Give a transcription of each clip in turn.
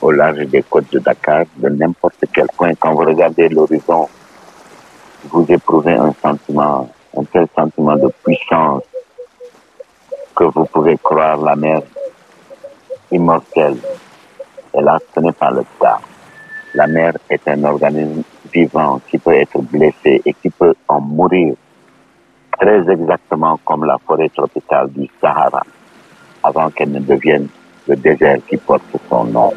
au large des côtes de Dakar, de n'importe quel coin, quand vous regardez l'horizon, vous éprouvez un sentiment, un tel sentiment de puissance que vous pouvez croire la mer immortelle. Et là, ce n'est pas le cas. La mer est un organisme vivant qui peut être blessé et qui peut en mourir très exactement comme la forêt tropicale du Sahara avant qu'elle ne devienne le désert qui porte son nom.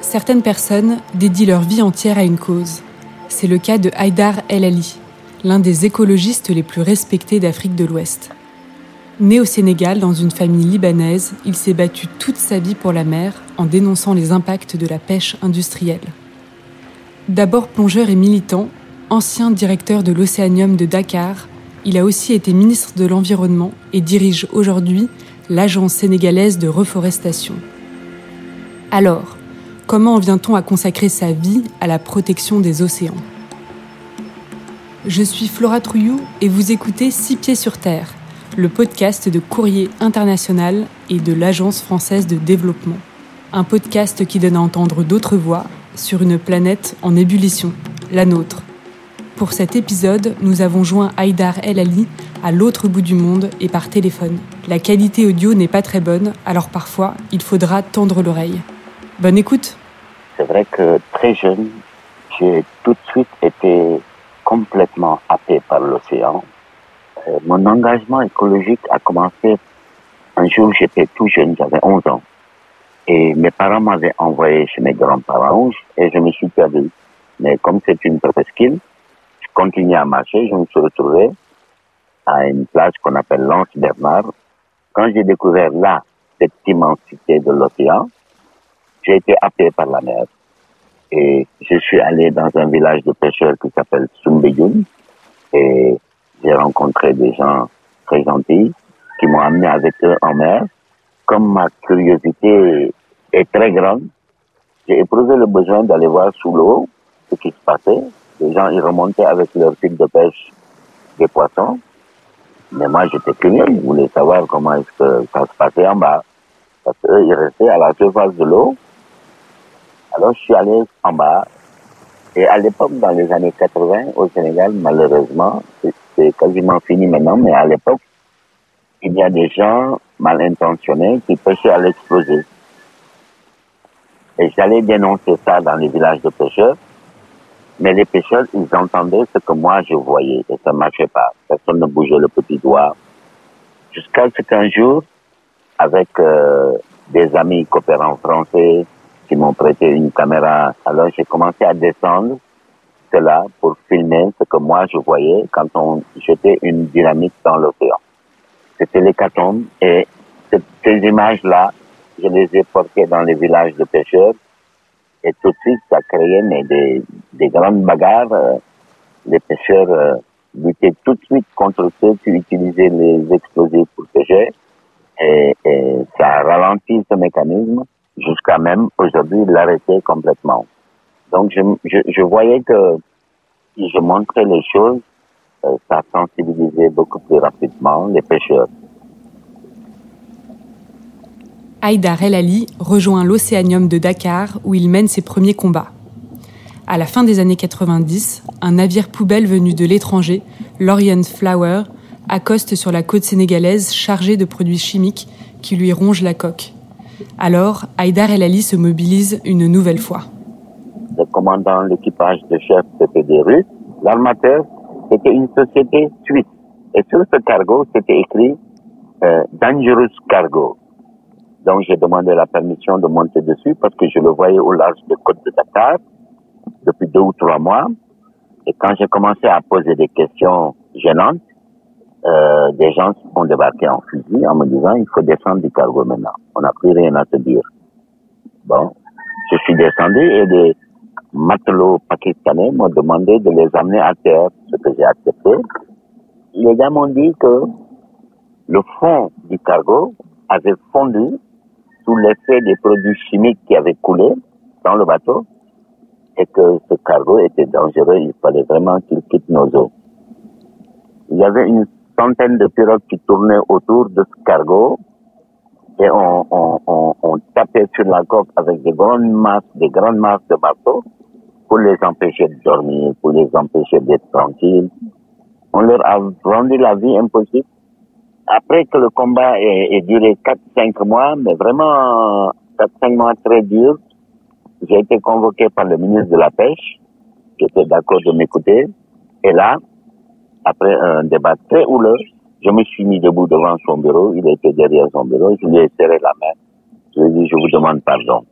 Certaines personnes dédient leur vie entière à une cause. C'est le cas de Haïdar El Ali, l'un des écologistes les plus respectés d'Afrique de l'Ouest. Né au Sénégal dans une famille libanaise, il s'est battu toute sa vie pour la mer en dénonçant les impacts de la pêche industrielle. D'abord plongeur et militant, ancien directeur de l'Océanium de Dakar, il a aussi été ministre de l'Environnement et dirige aujourd'hui l'Agence sénégalaise de reforestation. Alors, comment en vient-on à consacrer sa vie à la protection des océans? Je suis Flora Trouillou et vous écoutez Six Pieds sur Terre, le podcast de Courrier International et de l'Agence française de développement. Un podcast qui donne à entendre d'autres voix sur une planète en ébullition, la nôtre. Pour cet épisode, nous avons joint Haïdar El Ali à l'autre bout du monde et par téléphone. La qualité audio n'est pas très bonne, alors parfois il faudra tendre l'oreille. Bonne écoute C'est vrai que très jeune, j'ai tout de suite été complètement happé par l'océan. Euh, mon engagement écologique a commencé un jour, j'étais tout jeune, j'avais 11 ans. Et mes parents m'avaient envoyé chez mes grands-parents et je me suis perdu. Mais comme c'est une presqu'île, continué à marcher, je me suis retrouvé à une place qu'on appelle Lance Bernard. Quand j'ai découvert là cette immensité de l'océan, j'ai été happé par la mer. Et je suis allé dans un village de pêcheurs qui s'appelle Sumbeyun. Et j'ai rencontré des gens très gentils qui m'ont amené avec eux en mer. Comme ma curiosité est très grande, j'ai éprouvé le besoin d'aller voir sous l'eau ce qui se passait les gens, ils remontaient avec leur fil de pêche des poissons. Mais moi, j'étais curieux. Je voulais savoir comment est-ce que ça se passait en bas. Parce qu'eux, ils restaient à la surface de l'eau. Alors, je suis allé en bas. Et à l'époque, dans les années 80, au Sénégal, malheureusement, c'est quasiment fini maintenant, mais à l'époque, il y a des gens mal intentionnés qui pêchaient à l'exploser. Et j'allais dénoncer ça dans les villages de pêcheurs. Mais les pêcheurs, ils entendaient ce que moi je voyais et ça marchait pas. Personne ne bougeait le petit doigt. Jusqu'à ce qu'un jour, avec euh, des amis coopérants français qui m'ont prêté une caméra, alors j'ai commencé à descendre cela pour filmer ce que moi je voyais quand on jetait une dynamite dans l'océan. C'était l'hécatombe et ces images-là, je les ai portées dans les villages de pêcheurs et tout de suite, ça créait mais des, des grandes bagarres. Euh, les pêcheurs euh, luttaient tout de suite contre ceux qui utilisaient les explosifs pour pêcher. Et, et ça a ralenti ce mécanisme jusqu'à même aujourd'hui l'arrêter complètement. Donc je, voyais que si je montrais les choses, euh, ça sensibilisait beaucoup plus rapidement les pêcheurs. Haïdar El Ali rejoint l'Océanium de Dakar où il mène ses premiers combats. À la fin des années 90, un navire poubelle venu de l'étranger, l'Orient Flower, accoste sur la côte sénégalaise chargé de produits chimiques qui lui rongent la coque. Alors, Haïdar El Ali se mobilise une nouvelle fois. Le commandant, l'équipage de chef, c'était des Russes. L'armateur, c'était une société suisse. Et sur ce cargo, c'était écrit euh, Dangerous Cargo. Donc j'ai demandé la permission de monter dessus parce que je le voyais au large des côtes de Dakar depuis deux ou trois mois. Et quand j'ai commencé à poser des questions gênantes, euh, des gens ont débarqué en fusil en me disant il faut descendre du cargo maintenant. On n'a plus rien à te dire. Bon, je suis descendu et des matelots pakistanais m'ont demandé de les amener à terre, ce que j'ai accepté. Les gars m'ont dit que le fond du cargo avait fondu sous l'effet des produits chimiques qui avaient coulé dans le bateau et que ce cargo était dangereux, il fallait vraiment qu'il quitte nos eaux. Il y avait une centaine de pirogues qui tournaient autour de ce cargo et on, on, on, tapait sur la coque avec des grandes masses, des grandes masses de marteaux pour les empêcher de dormir, pour les empêcher d'être tranquilles. On leur a rendu la vie impossible. Après que le combat ait, duré 4-5 mois, mais vraiment 4-5 mois très durs, j'ai été convoqué par le ministre de la Pêche, qui était d'accord de m'écouter. Et là, après un débat très houleux, je me suis mis debout devant son bureau, il était derrière son bureau, je lui ai serré la main. Je lui ai dit, je vous demande pardon.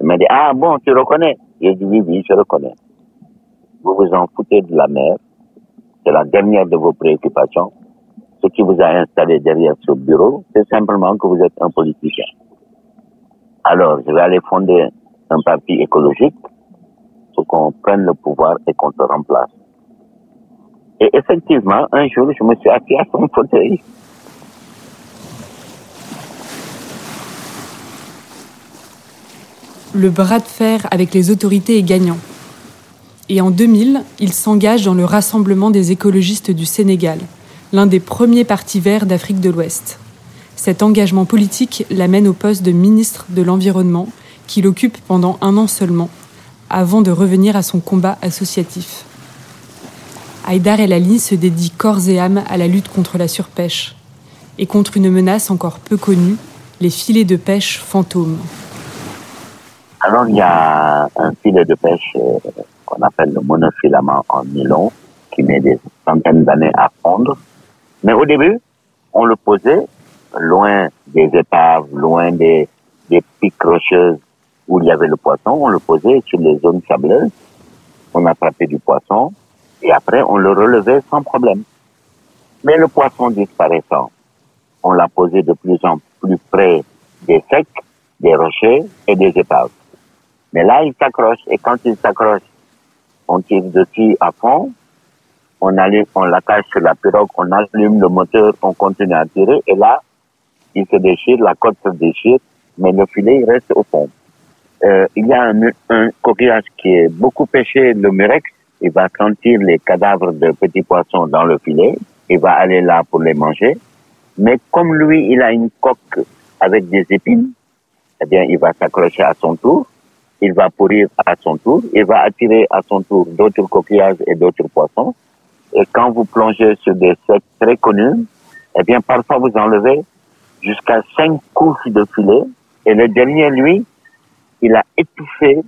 Il m'a dit, ah bon, tu reconnais? J'ai dit, oui, oui, je reconnais. Vous vous en foutez de la mer, c'est la dernière de vos préoccupations. Ce qui vous a installé derrière ce bureau, c'est simplement que vous êtes un politicien. Alors, je vais aller fonder un parti écologique pour qu'on prenne le pouvoir et qu'on te remplace. Et effectivement, un jour, je me suis assis à son fauteuil. Le bras de fer avec les autorités est gagnant. Et en 2000, il s'engage dans le Rassemblement des écologistes du Sénégal, l'un des premiers partis verts d'Afrique de l'Ouest. Cet engagement politique l'amène au poste de ministre de l'Environnement, qu'il occupe pendant un an seulement, avant de revenir à son combat associatif. Haïdar El Ali se dédie corps et âme à la lutte contre la surpêche et contre une menace encore peu connue, les filets de pêche fantômes. Alors il y a un filet de pêche euh, qu'on appelle le monofilament en nylon qui met des centaines d'années à fondre. Mais au début, on le posait loin des épaves, loin des, des pics rocheuses où il y avait le poisson. On le posait sur les zones sableuses. On attrapait du poisson et après on le relevait sans problème. Mais le poisson disparaissant, on l'a posé de plus en plus près des secs, des rochers et des épaves. Mais là, il s'accroche et quand il s'accroche, on tire dessus à fond, on allume, on l'attache sur la pirogue, on allume le moteur, on continue à tirer et là, il se déchire, la côte se déchire, mais le filet il reste au fond. Euh, il y a un, coquillage qui est beaucoup pêché, le murex, il va sentir les cadavres de petits poissons dans le filet, il va aller là pour les manger. Mais comme lui, il a une coque avec des épines, eh bien, il va s'accrocher à son tour, il va pourrir à son tour, il va attirer à son tour d'autres coquillages et d'autres poissons. Et quand vous plongez sur des secs très connus, eh bien, parfois vous enlevez jusqu'à cinq couches de filet. Et le dernier, lui, il a étouffé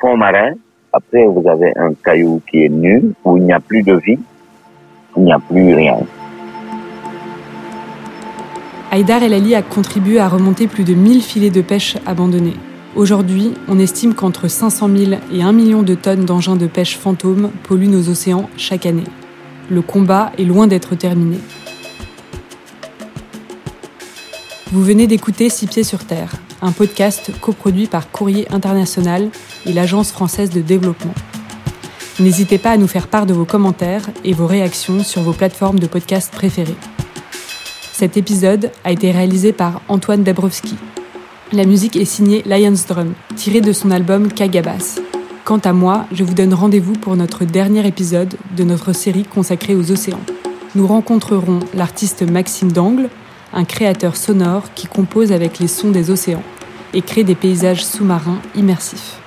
fond marin après, vous avez un caillou qui est nu, où il n'y a plus de vie, il n'y a plus rien. Haïdar El Ali a contribué à remonter plus de 1000 filets de pêche abandonnés. Aujourd'hui, on estime qu'entre 500 000 et 1 million de tonnes d'engins de pêche fantômes polluent nos océans chaque année. Le combat est loin d'être terminé. Vous venez d'écouter Six Pieds sur Terre, un podcast coproduit par Courrier International et l'Agence française de développement. N'hésitez pas à nous faire part de vos commentaires et vos réactions sur vos plateformes de podcast préférées. Cet épisode a été réalisé par Antoine Dabrowski. La musique est signée Lions Drum, tirée de son album Kagabas. Quant à moi, je vous donne rendez-vous pour notre dernier épisode de notre série consacrée aux océans. Nous rencontrerons l'artiste Maxime Dangle, un créateur sonore qui compose avec les sons des océans et crée des paysages sous-marins immersifs.